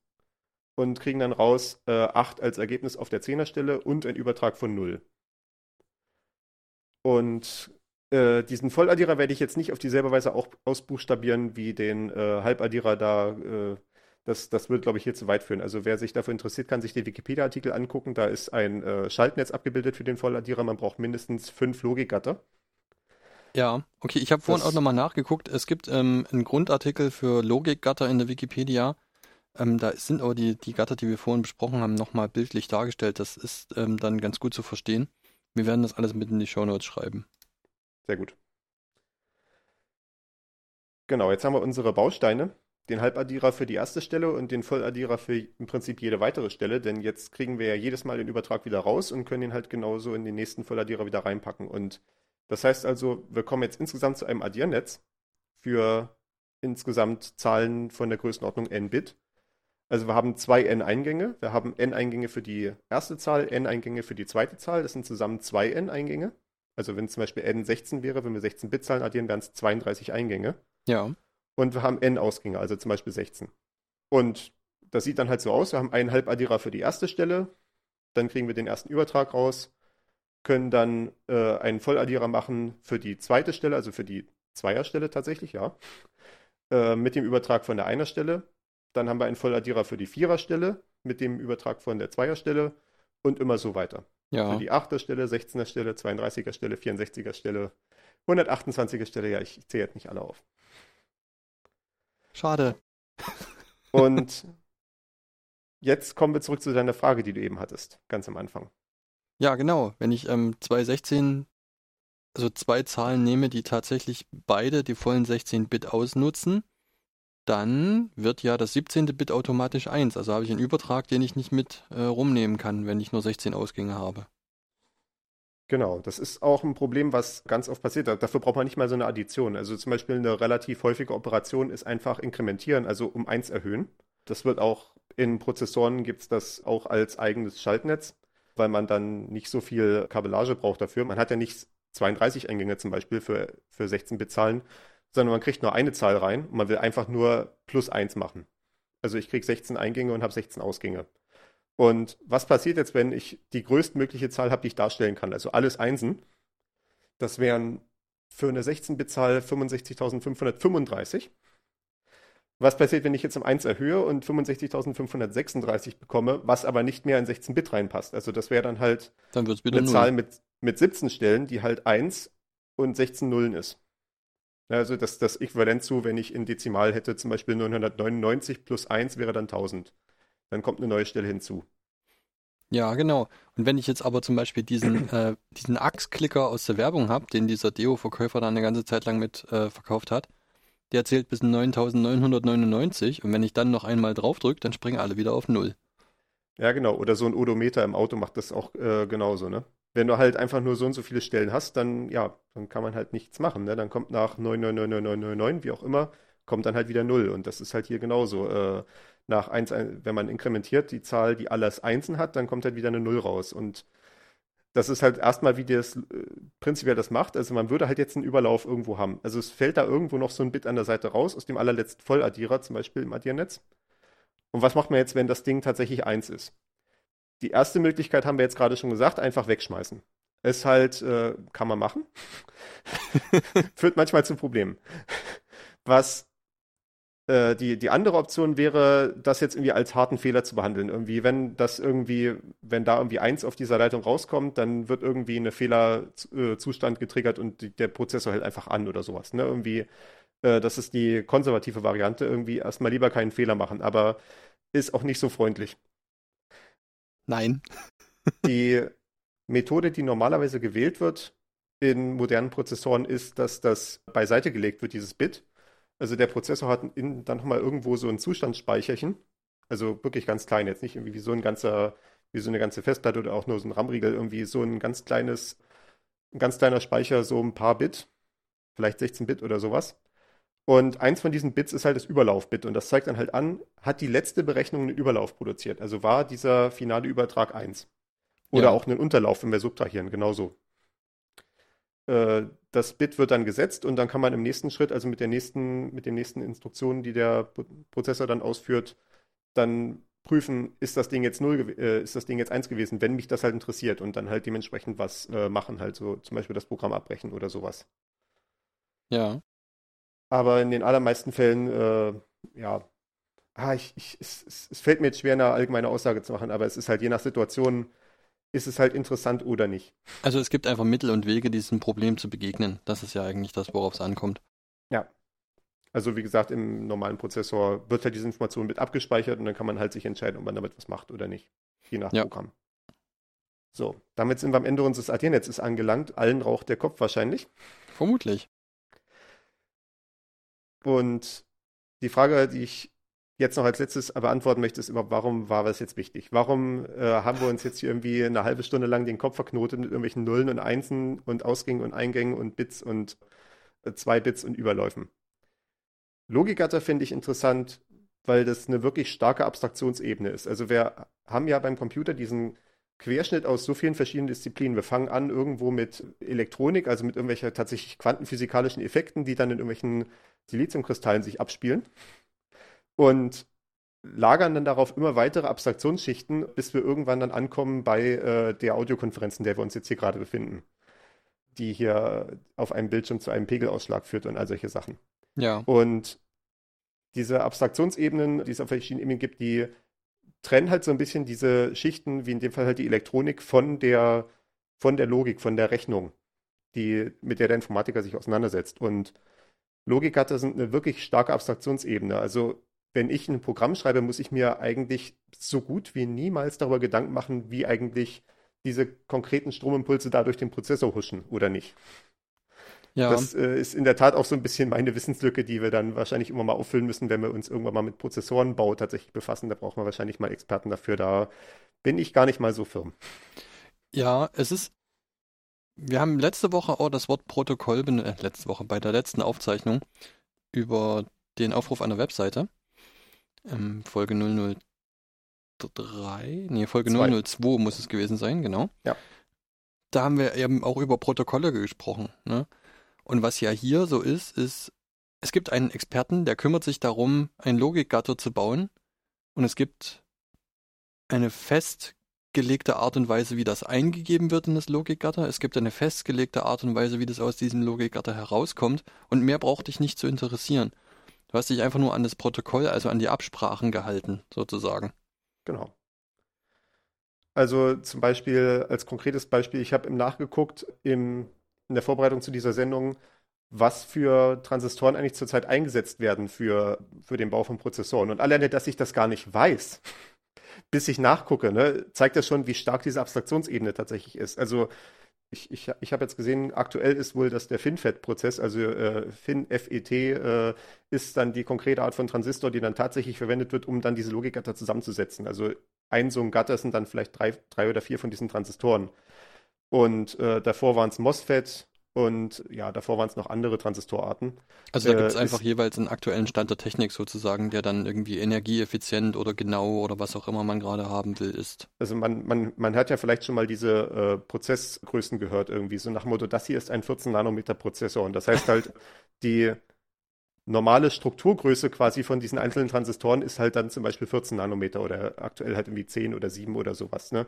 [SPEAKER 4] und kriegen dann raus äh, 8 als Ergebnis auf der Zehnerstelle und ein Übertrag von 0. Und äh, diesen Volladdierer werde ich jetzt nicht auf dieselbe Weise auch ausbuchstabieren wie den äh, Halbaddierer da. Äh, das, das würde, glaube ich, hier zu weit führen. Also wer sich dafür interessiert, kann sich den Wikipedia-Artikel angucken. Da ist ein äh, Schaltnetz abgebildet für den Volladdierer. Man braucht mindestens fünf Logikgatter.
[SPEAKER 3] Ja, okay, ich habe vorhin
[SPEAKER 4] Das-
[SPEAKER 3] auch nochmal nachgeguckt. Es gibt ähm, einen Grundartikel für Logikgatter in der Wikipedia. Ähm, da sind aber die, die Gatter, die wir vorhin besprochen haben, nochmal bildlich dargestellt. Das ist ähm, dann ganz gut zu verstehen. Wir werden das alles mit in die Shownotes schreiben.
[SPEAKER 4] Sehr gut. Genau, jetzt haben wir unsere Bausteine. den Halbaddierer für die erste Stelle und den Volladdierer für im Prinzip jede weitere Stelle, denn jetzt kriegen wir ja jedes Mal den Übertrag wieder raus und können ihn halt genauso in den nächsten Volladdierer wieder reinpacken. Und das heißt also, wir kommen jetzt insgesamt zu einem Addiernetz für insgesamt Zahlen von der Größenordnung n Bit. Also wir haben zwei n-Eingänge. Wir haben n-Eingänge für die erste Zahl, n-Eingänge für die zweite Zahl. Das sind zusammen zwei n-Eingänge. Also wenn zum Beispiel n 16 wäre, wenn wir 16 Bit-Zahlen addieren, wären es 32 Eingänge.
[SPEAKER 3] Ja.
[SPEAKER 4] Und wir haben n Ausgänge, also zum Beispiel 16. Und das sieht dann halt so aus. Wir haben einen Halbaddierer für die erste Stelle. Dann kriegen wir den ersten Übertrag raus. Können dann äh, einen Volladdierer machen für die zweite Stelle, also für die Zweierstelle tatsächlich, ja. Äh, mit dem Übertrag von der Einerstelle. Dann haben wir einen Volladdierer für die Viererstelle mit dem Übertrag von der Zweierstelle und immer so weiter.
[SPEAKER 3] Ja.
[SPEAKER 4] Für die 8er Stelle, 16er Stelle, 32er Stelle, 64er Stelle, 128er Stelle, ja, ich zähle jetzt nicht alle auf.
[SPEAKER 3] Schade.
[SPEAKER 4] Und jetzt kommen wir zurück zu deiner Frage, die du eben hattest, ganz am Anfang.
[SPEAKER 3] Ja, genau. Wenn ich ähm, 216, also zwei Zahlen nehme, die tatsächlich beide die vollen 16 Bit ausnutzen, dann wird ja das 17. Bit automatisch 1. Also habe ich einen Übertrag, den ich nicht mit äh, rumnehmen kann, wenn ich nur 16 Ausgänge habe.
[SPEAKER 4] Genau, das ist auch ein Problem, was ganz oft passiert. Dafür braucht man nicht mal so eine Addition. Also zum Beispiel eine relativ häufige Operation ist einfach inkrementieren, also um 1 erhöhen. Das wird auch in Prozessoren gibt es das auch als eigenes Schaltnetz, weil man dann nicht so viel Kabellage braucht dafür. Man hat ja nicht 32 Eingänge zum Beispiel für, für 16-Bit-Zahlen, sondern man kriegt nur eine Zahl rein und man will einfach nur plus 1 machen. Also ich kriege 16 Eingänge und habe 16 Ausgänge. Und was passiert jetzt, wenn ich die größtmögliche Zahl habe, die ich darstellen kann? Also alles Einsen. Das wären für eine 16-Bit-Zahl 65.535. Was passiert, wenn ich jetzt um 1 erhöhe und 65.536 bekomme, was aber nicht mehr in 16-Bit reinpasst? Also das wäre dann halt
[SPEAKER 3] Dann
[SPEAKER 4] eine
[SPEAKER 3] 0.
[SPEAKER 4] Zahl mit, mit 17 Stellen, die halt 1 und 16 Nullen ist. Also das, das Äquivalent zu, wenn ich in Dezimal hätte, zum Beispiel 999 plus 1 wäre dann 1000. Dann kommt eine neue Stelle hinzu.
[SPEAKER 3] Ja, genau. Und wenn ich jetzt aber zum Beispiel diesen, äh, diesen Axe-Klicker aus der Werbung habe, den dieser Deo-Verkäufer dann eine ganze Zeit lang mit äh, verkauft hat, der zählt bis 9999 und wenn ich dann noch einmal draufdrücke, dann springen alle wieder auf Null.
[SPEAKER 4] Ja, genau. Oder so ein Odometer im Auto macht das auch äh, genauso, ne? Wenn du halt einfach nur so und so viele Stellen hast, dann, ja, dann kann man halt nichts machen, ne? Dann kommt nach 999999, wie auch immer, kommt dann halt wieder Null. Und das ist halt hier genauso. Äh, nach 1, wenn man inkrementiert, die Zahl, die alles Einsen hat, dann kommt halt wieder eine Null raus. Und das ist halt erstmal, wie das äh, prinzipiell das macht. Also man würde halt jetzt einen Überlauf irgendwo haben. Also es fällt da irgendwo noch so ein Bit an der Seite raus, aus dem allerletzten Volladdierer, zum Beispiel im Addiernetz. Und was macht man jetzt, wenn das Ding tatsächlich 1 ist? Die erste Möglichkeit haben wir jetzt gerade schon gesagt, einfach wegschmeißen. Ist halt, äh, kann man machen. Führt manchmal zu Problemen. Was äh, die, die andere Option wäre, das jetzt irgendwie als harten Fehler zu behandeln. Irgendwie, wenn das irgendwie, wenn da irgendwie eins auf dieser Leitung rauskommt, dann wird irgendwie eine Fehlerzustand getriggert und die, der Prozessor hält einfach an oder sowas. Ne? Irgendwie, äh, das ist die konservative Variante, irgendwie erstmal lieber keinen Fehler machen, aber ist auch nicht so freundlich.
[SPEAKER 3] Nein.
[SPEAKER 4] Die Methode, die normalerweise gewählt wird in modernen Prozessoren, ist, dass das beiseite gelegt wird, dieses Bit. Also der Prozessor hat in, dann nochmal irgendwo so ein Zustandsspeicherchen. Also wirklich ganz klein, jetzt nicht irgendwie wie so ein ganzer, wie so eine ganze Festplatte oder auch nur so ein RAM-Riegel, irgendwie so ein ganz kleines, ein ganz kleiner Speicher, so ein paar Bit, vielleicht 16 Bit oder sowas. Und eins von diesen Bits ist halt das Überlaufbit und das zeigt dann halt an, hat die letzte Berechnung einen Überlauf produziert. Also war dieser finale Übertrag 1. Oder
[SPEAKER 3] Ja.
[SPEAKER 4] auch einen Unterlauf, wenn wir subtrahieren, genauso. Äh, das Bit wird dann gesetzt und dann kann man im nächsten Schritt, also mit der nächsten, mit den nächsten Instruktionen, die der Pro- Prozessor dann ausführt, dann prüfen, ist das Ding jetzt 0, gew- äh, ist das Ding jetzt 1 gewesen, wenn mich das halt interessiert und dann halt dementsprechend was äh, machen, halt so zum Beispiel das Programm abbrechen oder sowas.
[SPEAKER 3] Ja.
[SPEAKER 4] Aber in den allermeisten Fällen, äh, ja, ah, ich, ich, es, es, fällt mir jetzt schwer, eine allgemeine Aussage zu machen, aber es ist halt je nach Situation, ist es halt interessant oder nicht.
[SPEAKER 3] Also es gibt einfach Mittel und Wege, diesem Problem zu begegnen. Das ist ja eigentlich das, worauf es ankommt.
[SPEAKER 4] Also wie gesagt, im normalen Prozessor wird halt diese Information mit abgespeichert und dann kann man halt sich entscheiden, ob man damit was macht oder nicht. Je nach
[SPEAKER 3] Ja.
[SPEAKER 4] Programm. So, damit sind wir am Ende unseres AD-Netzes angelangt. Allen raucht der Kopf wahrscheinlich.
[SPEAKER 3] Vermutlich.
[SPEAKER 4] Und die Frage, die ich jetzt noch als letztes beantworten möchte, ist überhaupt, warum war das jetzt wichtig? Warum äh, haben wir uns jetzt hier irgendwie eine halbe Stunde lang den Kopf verknotet mit irgendwelchen Nullen und Einsen und Ausgängen und Eingängen und Bits und äh, zwei Bits und Überläufen? Logikgatter finde ich interessant, weil das eine wirklich starke Abstraktionsebene ist. Also wir haben ja beim Computer diesen Querschnitt aus so vielen verschiedenen Disziplinen. Wir fangen an irgendwo mit Elektronik, also mit irgendwelchen tatsächlich quantenphysikalischen Effekten, die dann in irgendwelchen Siliziumkristallen sich abspielen. Und lagern dann darauf immer weitere Abstraktionsschichten, bis wir irgendwann dann ankommen bei äh, der Audiokonferenz, in der wir uns jetzt hier gerade befinden, die hier auf einem Bildschirm zu einem Pegelausschlag führt und all solche Sachen.
[SPEAKER 3] Ja.
[SPEAKER 4] Und diese Abstraktionsebenen, die es auf verschiedenen Ebenen gibt, die trennen halt so ein bisschen diese Schichten, wie in dem Fall halt die Elektronik, von der, von der Logik, von der Rechnung, die, mit der der Informatiker sich auseinandersetzt. Und Logikgatter sind eine wirklich starke Abstraktionsebene. Also wenn ich ein Programm schreibe, muss ich mir eigentlich so gut wie niemals darüber Gedanken machen, wie eigentlich diese konkreten Stromimpulse da durch den Prozessor huschen oder nicht. Ja. Das äh, ist in der Tat auch so ein bisschen meine Wissenslücke, die wir dann wahrscheinlich immer mal auffüllen müssen, wenn wir uns irgendwann mal mit Prozessorenbau tatsächlich befassen. Da brauchen wir wahrscheinlich mal Experten dafür. Da bin ich gar nicht mal so firm.
[SPEAKER 3] Ja, es ist. Wir haben letzte Woche auch das Wort Protokoll, äh, letzte Woche bei der letzten Aufzeichnung über den Aufruf einer Webseite. Ähm, Folge 003, nee, Folge Zwei. 002 muss es gewesen sein, genau.
[SPEAKER 4] Ja.
[SPEAKER 3] Da haben wir eben auch über Protokolle gesprochen. Ne? Und was ja hier so ist, ist, es gibt einen Experten, der kümmert sich darum, ein Logikgatter zu bauen. Und es gibt eine festgelegte Art und Weise, wie das eingegeben wird in das Logikgatter. Es gibt eine festgelegte Art und Weise, wie das aus diesem Logikgatter herauskommt. Und mehr braucht dich nicht zu interessieren. Du hast dich einfach nur an das Protokoll, also an die Absprachen gehalten, sozusagen.
[SPEAKER 4] Genau. Also zum Beispiel, als konkretes Beispiel, ich habe im nachgeguckt, im in der Vorbereitung zu dieser Sendung, was für Transistoren eigentlich zurzeit eingesetzt werden für, für den Bau von Prozessoren. Und alleine, dass ich das gar nicht weiß, bis ich nachgucke, ne, zeigt das schon, wie stark diese Abstraktionsebene tatsächlich ist. Also ich, ich, ich habe jetzt gesehen, aktuell ist wohl, dass der FinFET-Prozess, also äh, FinFET, äh, ist dann die konkrete Art von Transistor, die dann tatsächlich verwendet wird, um dann diese Logikgatter zusammenzusetzen. Also ein so ein Gatter sind dann vielleicht drei, drei oder vier von diesen Transistoren. Und äh, davor waren es MOSFET und ja, davor waren es noch andere Transistorarten.
[SPEAKER 3] Also da gibt es äh, einfach jeweils einen aktuellen Stand der Technik sozusagen, der dann irgendwie energieeffizient oder genau oder was auch immer man gerade haben will, ist.
[SPEAKER 4] Also man, man, man hat ja vielleicht schon mal diese äh, Prozessgrößen gehört irgendwie, so nach dem Motto, das hier ist ein 14 Nanometer Prozessor und das heißt halt, die normale Strukturgröße quasi von diesen einzelnen Transistoren ist halt dann zum Beispiel 14 Nanometer oder aktuell halt irgendwie 10 oder 7 oder sowas. Ne?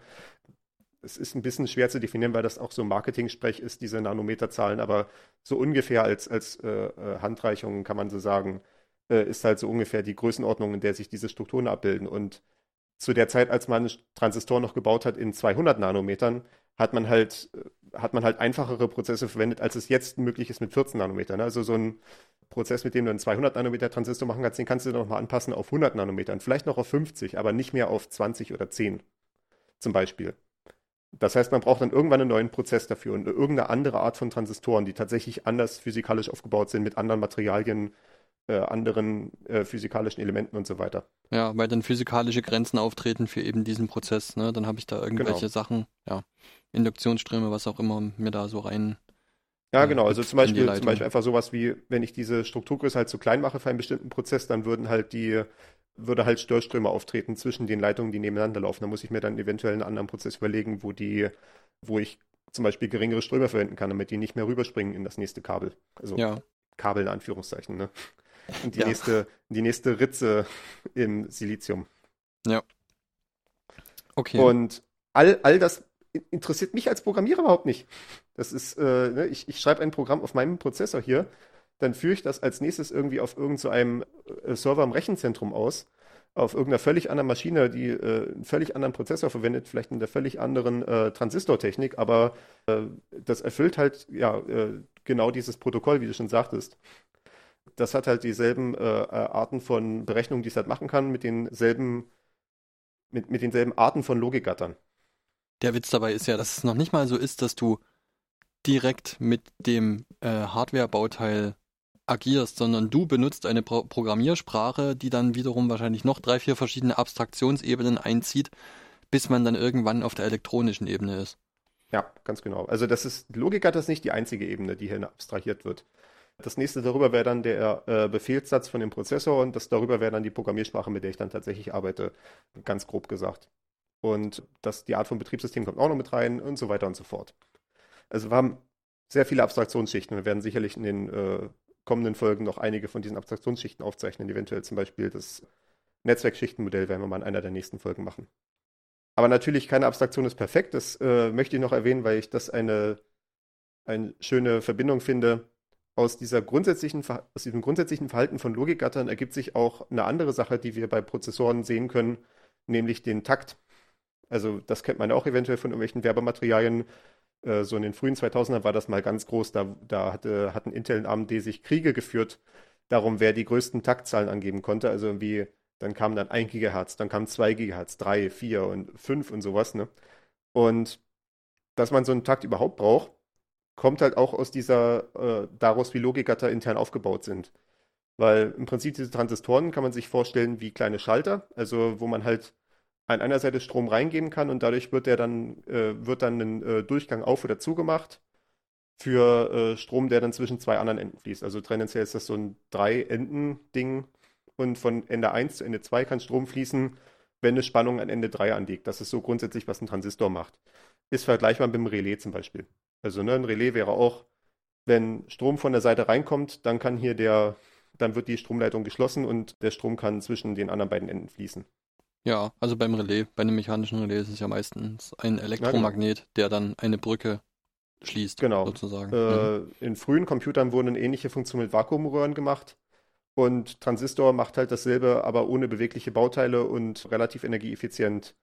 [SPEAKER 4] Es ist ein bisschen schwer zu definieren, weil das auch so Marketing-Sprech ist, diese Nanometerzahlen, aber so ungefähr als, als äh, äh, Handreichung kann man so sagen, äh, ist halt so ungefähr die Größenordnung, in der sich diese Strukturen abbilden. Und zu der Zeit, als man Transistor noch gebaut hat in 200 Nanometern, hat man halt, äh, hat man halt einfachere Prozesse verwendet, als es jetzt möglich ist mit 14 Nanometern. Also so ein Prozess, mit dem du einen 200 Nanometer Transistor machen kannst, den kannst du dann nochmal anpassen auf 100 Nanometern, vielleicht noch auf 50, aber nicht mehr auf 20 oder 10 zum Beispiel. Das heißt, man braucht dann irgendwann einen neuen Prozess dafür und irgendeine andere Art von Transistoren, die tatsächlich anders physikalisch aufgebaut sind, mit anderen Materialien, äh, anderen äh, physikalischen Elementen und so weiter.
[SPEAKER 3] Ja, weil dann physikalische Grenzen auftreten für eben diesen Prozess. Ne? Dann habe ich da irgendwelche genau. Sachen, ja, Induktionsströme, was auch immer mir da so rein.
[SPEAKER 4] Ja, genau. Also zum Beispiel, zum Beispiel einfach sowas wie, wenn ich diese Strukturgröße halt zu klein mache für einen bestimmten Prozess, dann würden halt die würde halt Störströme auftreten zwischen den Leitungen, die nebeneinander laufen. Da muss ich mir dann eventuell einen anderen Prozess überlegen, wo die, wo ich zum Beispiel geringere Ströme verwenden kann, damit die nicht mehr rüberspringen in das nächste Kabel. Also ja. Kabel in Anführungszeichen, ne? Und die ja. nächste, die nächste Ritze im Silizium.
[SPEAKER 3] Ja. Okay.
[SPEAKER 4] Und all, all das interessiert mich als Programmierer überhaupt nicht. Das ist, äh, ne, ich, ich schreibe ein Programm auf meinem Prozessor hier dann führe ich das als nächstes irgendwie auf irgendeinem so äh, Server im Rechenzentrum aus, auf irgendeiner völlig anderen Maschine, die äh, einen völlig anderen Prozessor verwendet, vielleicht in der völlig anderen äh, Transistortechnik, aber äh, das erfüllt halt ja äh, genau dieses Protokoll, wie du schon sagtest. Das hat halt dieselben äh, Arten von Berechnungen, die es halt machen kann, mit denselben, mit, mit denselben Arten von Logikgattern.
[SPEAKER 3] Der Witz dabei ist ja, dass es noch nicht mal so ist, dass du direkt mit dem Hardware-Bauteil agierst, sondern du benutzt eine Pro Programmiersprache, die dann wiederum wahrscheinlich noch drei, vier verschiedene Abstraktionsebenen einzieht, bis man dann irgendwann auf der elektronischen Ebene ist.
[SPEAKER 4] Ja, ganz genau. Also das ist, Logik hat das nicht die einzige Ebene, die hier abstrahiert wird. Das nächste darüber wäre dann der äh, Befehlssatz von dem Prozessor und das darüber wäre dann die Programmiersprache, mit der ich dann tatsächlich arbeite, ganz grob gesagt. Und das, die Art von Betriebssystem kommt auch noch mit rein und so weiter und so fort. Also wir haben sehr viele Abstraktionsschichten. Wir werden sicherlich in den äh, kommenden Folgen noch einige von diesen Abstraktionsschichten aufzeichnen. Eventuell zum Beispiel das Netzwerkschichtenmodell werden wir mal in einer der nächsten Folgen machen. Aber natürlich, keine Abstraktion ist perfekt. Das äh, möchte ich noch erwähnen, weil ich das eine, eine schöne Verbindung finde. Aus, dieser grundsätzlichen, aus diesem grundsätzlichen Verhalten von Logikgattern ergibt sich auch eine andere Sache, die wir bei Prozessoren sehen können, nämlich den Takt. Also das kennt man auch eventuell von irgendwelchen Werbematerialien. Äh, so in den frühen 2000ern war das mal ganz groß. Da, da hatte, hatten Intel und AMD sich Kriege geführt darum, wer die größten Taktzahlen angeben konnte. Also irgendwie, dann kam dann 1 Gigahertz, dann kam 2 Gigahertz, 3, 4 und 5 und sowas. Ne? Und dass man so einen Takt überhaupt braucht, kommt halt auch aus dieser, äh, daraus, wie Logikgatter intern aufgebaut sind. Weil im Prinzip diese Transistoren kann man sich vorstellen wie kleine Schalter, also wo man halt an einer Seite Strom reingeben kann und dadurch wird der dann, äh, wird dann ein äh, Durchgang auf oder zugemacht für äh, Strom, der dann zwischen zwei anderen Enden fließt. Also tendenziell ist das so ein Drei-Enden-Ding und von Ende 1 zu Ende 2 kann Strom fließen, wenn eine Spannung an Ende 3 anliegt. Das ist so grundsätzlich, was ein Transistor macht. Ist vergleichbar mit einem Relais zum Beispiel. Also ne, ein Relais wäre auch, wenn Strom von der Seite reinkommt, dann kann hier der, dann wird die Stromleitung geschlossen und der Strom kann zwischen den anderen beiden Enden fließen.
[SPEAKER 3] Ja, also beim Relais, bei einem mechanischen Relais ist es ja meistens ein Elektromagnet, genau. der dann eine Brücke schließt,
[SPEAKER 4] genau.
[SPEAKER 3] sozusagen.
[SPEAKER 4] Äh, mhm. In frühen Computern wurden ähnliche Funktionen mit Vakuumröhren gemacht. Und Transistor macht halt dasselbe, aber ohne bewegliche Bauteile und relativ energieeffizient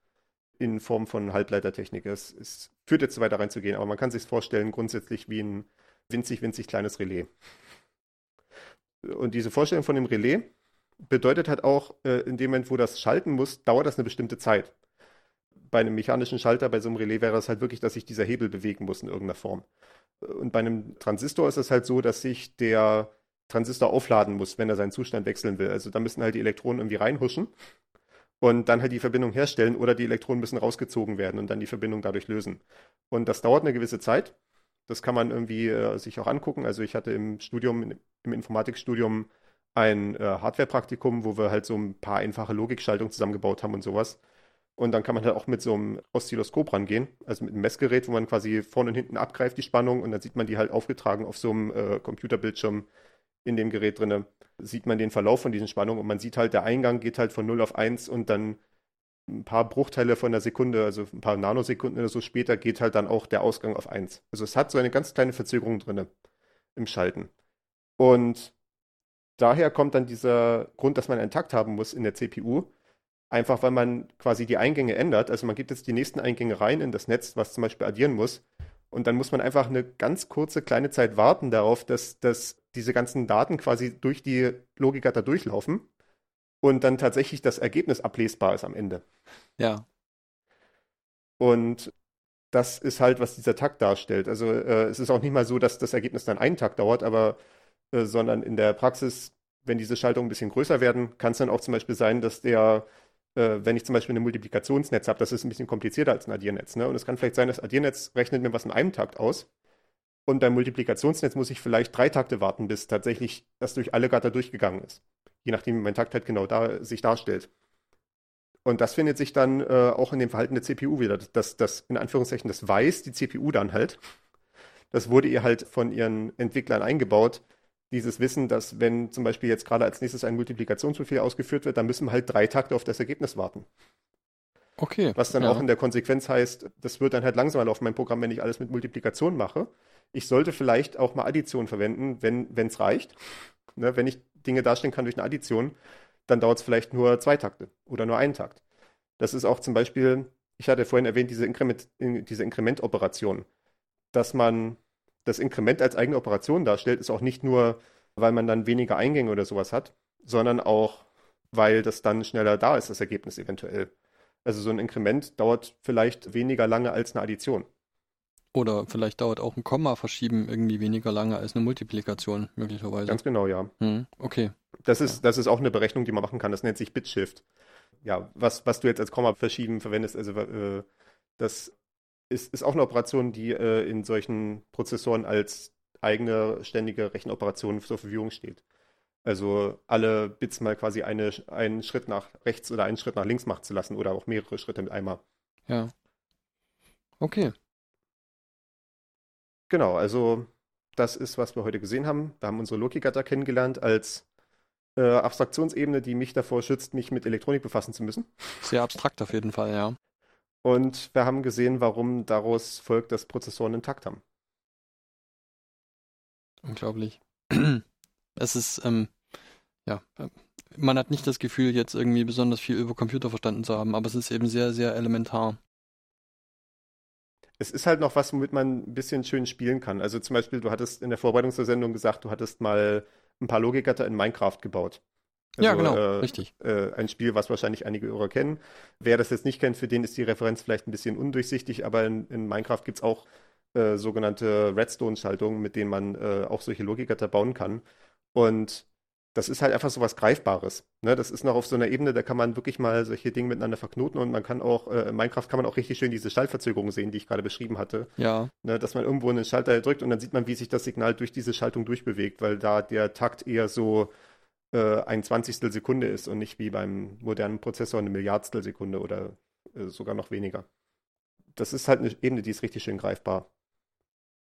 [SPEAKER 4] in Form von Halbleitertechnik. Es, es führt jetzt zu weiter reinzugehen, aber man kann sich vorstellen, grundsätzlich wie ein winzig, winzig kleines Relais. Und diese Vorstellung von dem Relais bedeutet halt auch, äh, in dem Moment, wo das schalten muss, dauert das eine bestimmte Zeit. Bei einem mechanischen Schalter, bei so einem Relais wäre es halt wirklich, dass sich dieser Hebel bewegen muss in irgendeiner Form. Und bei einem Transistor ist es halt so, dass sich der Transistor aufladen muss, wenn er seinen Zustand wechseln will. Also da müssen halt die Elektronen irgendwie reinhuschen und dann halt die Verbindung herstellen oder die Elektronen müssen rausgezogen werden und dann die Verbindung dadurch lösen. Und das dauert eine gewisse Zeit. Das kann man irgendwie äh, sich auch angucken. Also ich hatte im Studium, im Informatikstudium ein äh, Hardware-Praktikum, wo wir halt so ein paar einfache Logikschaltungen zusammengebaut haben und sowas. Und dann kann man halt auch mit so einem Oszilloskop rangehen, also mit einem Messgerät, wo man quasi vorne und hinten abgreift die Spannung und dann sieht man die halt aufgetragen auf so einem äh, Computerbildschirm in dem Gerät drinne. Sieht man den Verlauf von diesen Spannungen und man sieht halt, der Eingang geht halt von 0 auf 1 und dann ein paar Bruchteile von der Sekunde, also ein paar Nanosekunden oder so später, geht halt dann auch der Ausgang auf 1. Also es hat so eine ganz kleine Verzögerung drinne im Schalten. Und daher kommt dann dieser Grund, dass man einen Takt haben muss in der CPU. Einfach weil man quasi die Eingänge ändert. Also man gibt jetzt die nächsten Eingänge rein in das Netz, was zum Beispiel addieren muss. Und dann muss man einfach eine ganz kurze kleine Zeit warten darauf, dass, dass diese ganzen Daten quasi durch die Logik da durchlaufen und dann tatsächlich das Ergebnis ablesbar ist am Ende.
[SPEAKER 3] Ja.
[SPEAKER 4] Und das ist halt, was dieser Takt darstellt. Also äh, es ist auch nicht mal so, dass das Ergebnis dann einen Tag dauert, aber äh, sondern in der Praxis, wenn diese Schaltungen ein bisschen größer werden, kann es dann auch zum Beispiel sein, dass der, äh, wenn ich zum Beispiel ein Multiplikationsnetz habe, das ist ein bisschen komplizierter als ein Addiernetz. Ne? Und es kann vielleicht sein, das Addiernetz rechnet mir was in einem Takt aus. Und beim Multiplikationsnetz muss ich vielleicht drei Takte warten, bis tatsächlich das durch alle Gatter durchgegangen ist. Je nachdem, wie mein Takt halt genau da sich darstellt. Und das findet sich dann äh, auch in dem Verhalten der CPU wieder. dass das, in Anführungszeichen, das weiß die CPU dann halt. Das wurde ihr halt von ihren Entwicklern eingebaut, dieses Wissen, dass wenn zum Beispiel jetzt gerade als nächstes ein Multiplikationsbefehl ausgeführt wird, dann müssen wir halt drei Takte auf das Ergebnis warten.
[SPEAKER 3] Okay.
[SPEAKER 4] Was dann
[SPEAKER 3] ja.
[SPEAKER 4] auch in der Konsequenz heißt, das wird dann halt langsamer laufen, mein Programm, wenn ich alles mit Multiplikation mache. Ich sollte vielleicht auch mal Addition verwenden, wenn es reicht. Ne, wenn ich Dinge darstellen kann durch eine Addition, dann dauert es vielleicht nur zwei Takte oder nur einen Takt. Das ist auch zum Beispiel, ich hatte vorhin erwähnt, diese, Inkrement, diese Inkrementoperation, dass man das Inkrement als eigene Operation darstellt, ist auch nicht nur, weil man dann weniger Eingänge oder sowas hat, sondern auch, weil das dann schneller da ist, das Ergebnis eventuell. Also so ein Inkrement dauert vielleicht weniger lange als eine Addition.
[SPEAKER 3] Oder vielleicht dauert auch ein Komma verschieben irgendwie weniger lange als eine Multiplikation, möglicherweise.
[SPEAKER 4] Ganz genau, ja.
[SPEAKER 3] Hm, okay.
[SPEAKER 4] Das ist, das ist auch eine Berechnung, die man machen kann. Das nennt sich Bitshift. Ja, was, was du jetzt als Komma verschieben verwendest, also äh, das ist, ist auch eine Operation, die äh, in solchen Prozessoren als eigene ständige Rechenoperation zur Verfügung steht. Also alle Bits mal quasi eine, einen Schritt nach rechts oder einen Schritt nach links machen zu lassen oder auch mehrere Schritte mit einmal.
[SPEAKER 3] Ja. Okay.
[SPEAKER 4] Genau, also das ist, was wir heute gesehen haben. Wir haben unsere Loki-Gatter kennengelernt als äh, Abstraktionsebene, die mich davor schützt, mich mit Elektronik befassen zu müssen.
[SPEAKER 3] Sehr abstrakt auf jeden Fall, ja.
[SPEAKER 4] Und wir haben gesehen, warum daraus folgt, dass Prozessoren intakt haben.
[SPEAKER 3] Unglaublich. Es ist, ähm, ja, äh, man hat nicht das Gefühl, jetzt irgendwie besonders viel über Computer verstanden zu haben, aber es ist eben sehr, sehr elementar.
[SPEAKER 4] Es ist halt noch was, womit man ein bisschen schön spielen kann. Also zum Beispiel, du hattest in der Vorbereitung zur Sendung gesagt, du hattest mal ein paar Logikgatter in Minecraft gebaut.
[SPEAKER 3] Also, ja, genau, äh, richtig.
[SPEAKER 4] Äh, ein Spiel, was wahrscheinlich einige Hörer kennen. Wer das jetzt nicht kennt, für den ist die Referenz vielleicht ein bisschen undurchsichtig, aber in, in Minecraft gibt es auch äh, sogenannte Redstone-Schaltungen, mit denen man äh, auch solche Logikgatter bauen kann. Und das ist halt einfach so was Greifbares. Ne? Das ist noch auf so einer Ebene, da kann man wirklich mal solche Dinge miteinander verknoten und man kann auch, äh, in Minecraft kann man auch richtig schön diese Schaltverzögerung sehen, die ich gerade beschrieben hatte.
[SPEAKER 3] Ja.
[SPEAKER 4] Ne? Dass man irgendwo einen Schalter drückt und dann sieht man, wie sich das Signal durch diese Schaltung durchbewegt, weil da der Takt eher so äh, ein Zwanzigstel Sekunde ist und nicht wie beim modernen Prozessor eine Milliardstel Sekunde oder äh, sogar noch weniger. Das ist halt eine Ebene, die ist richtig schön greifbar.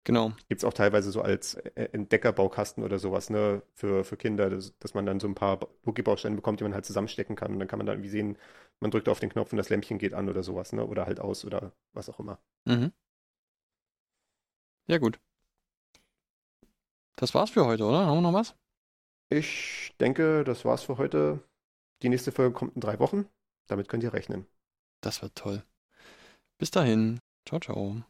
[SPEAKER 3] Genau.
[SPEAKER 4] Gibt es auch teilweise so als äh, Entdeckerbaukasten oder sowas, ne, für, für Kinder, dass, dass man dann so ein paar Boogie-Bausteine bekommt, die man halt zusammenstecken kann. Und dann kann man dann irgendwie sehen, man drückt auf den Knopf und das Lämpchen geht an oder sowas, ne? Oder halt aus oder was auch immer.
[SPEAKER 3] Mhm. Ja, gut. Das war's für heute, oder? Haben wir noch was?
[SPEAKER 4] Ich denke, das war's für heute. Die nächste Folge kommt in drei Wochen. Damit könnt ihr rechnen.
[SPEAKER 3] Das wird toll. Bis dahin. Ciao, ciao.